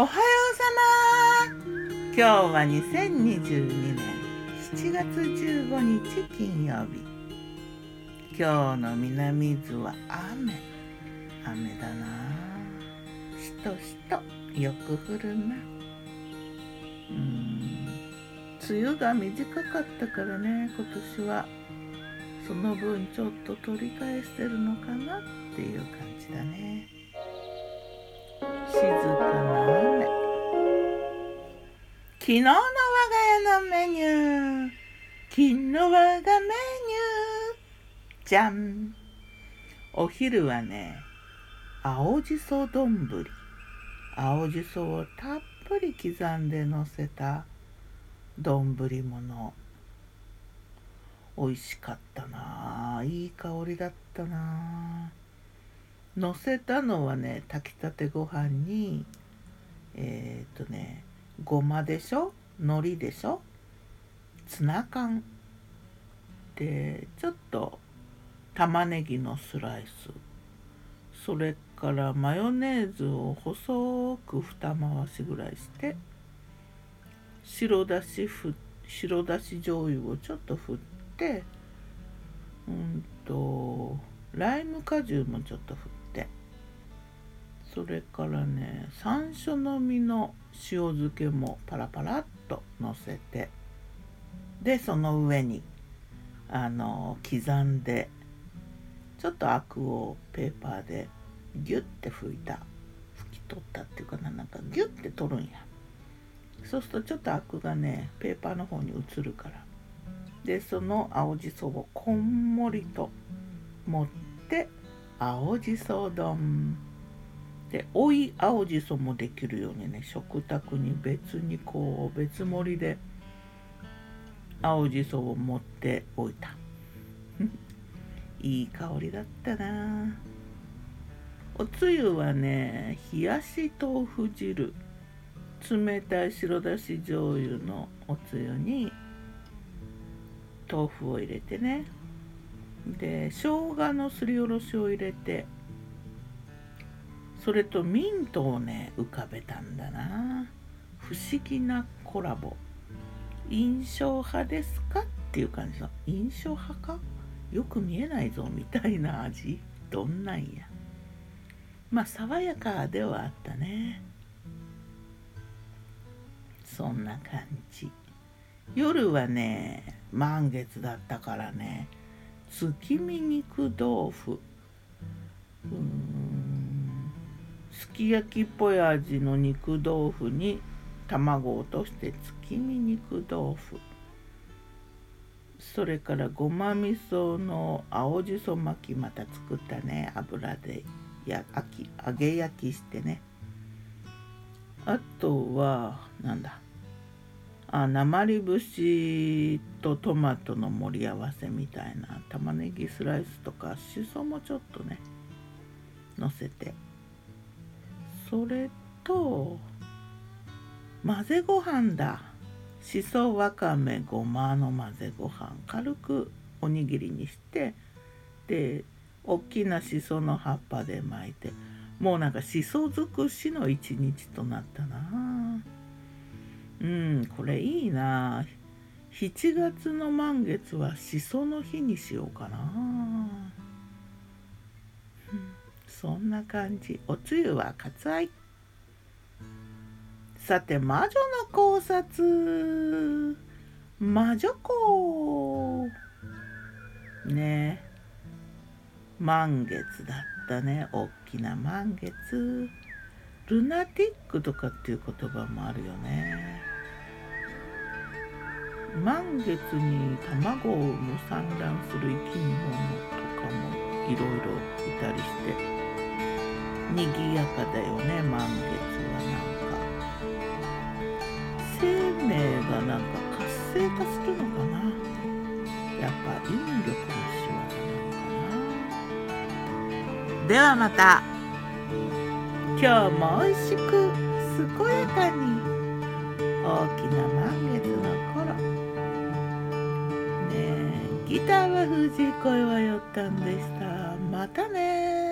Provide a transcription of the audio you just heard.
おはようさま。今日は2022年7月15日金曜日。今日の南伊豆は雨。雨だな。しとしと。よく降るな。うん。梅雨が短かったからね。今年は。その分ちょっと取り返してるのかなっていう感じだね。静かな。雨昨日の我が家のメニュー。昨日我がメニュー。じゃんお昼はね青じそ丼。青じそをたっぷり刻んでのせた丼物美味しかったな。いい香りだったな。乗せたのはね炊きたてご飯にえっ、とねごまでしょ？海苔でしょ？ツナ缶でちょっと玉ねぎのスライス。それからマヨネーズを細く二回しぐらいして白だしふ白だし醤油をちょっと振ってうんとライム果汁もちょっと振ってそれからね山椒の実の塩漬けもパラパラっとのせてでその上にあの刻んでちょっとアクをペーパーでギュッて拭いた拭き取ったっていうかななんかギュッて取るんや。そうするとちょっとアクがねペーパーの方に移るから。でその青じそをこんもりと持って青じそ丼。で追い青じそもできるようにね食卓に別にこう別盛りで青じそを持っておいた。いい香りだったな。おつゆはね冷やし豆腐汁。冷たい白だし醤油のおつゆに豆腐を入れてね。で生姜のすりおろしを入れてそれとミントをね浮かべたんだな。不思議なコラボ。印象派ですかっていう感じの。印象派か？よく見えないぞみたいな味。どんなんや。まあ爽やかではあったね。そんな感じ。夜はね満月だったからね。月見肉豆腐。うん。き焼きっぽい味の肉豆腐に卵を落として月見肉豆腐。それからごま味噌の青じそ巻きまた作ったね油でや揚げ焼きしてね。あとはなんだ。あ鉛節とトマトの盛り合わせみたいな。玉ねぎスライスとかしそもちょっとねのせて。それと混ぜご飯だ。しそわかめごまの混ぜご飯軽くおにぎりにしてで大きなしその葉っぱで巻いてもうなんかしそ尽くしの一日となったな。うんこれいいな。7月の満月はしその日にしようかな、うん、そんな感じ。おつゆは割愛さて魔女の考察。魔女子ね。満月だったね。おっきな満月。ルナティックとかっていう言葉もあるよね。満月に卵を産む産卵する生き物とかもいろいろいたりして。賑やかだよね満月はなんか。生命がなんか活性化するのかな。やっぱ引力の仕業なのかな。ではまた。今日も美味しく健やかに。大きな満月の頃。ねえギターは藤井声はよったんでした。またね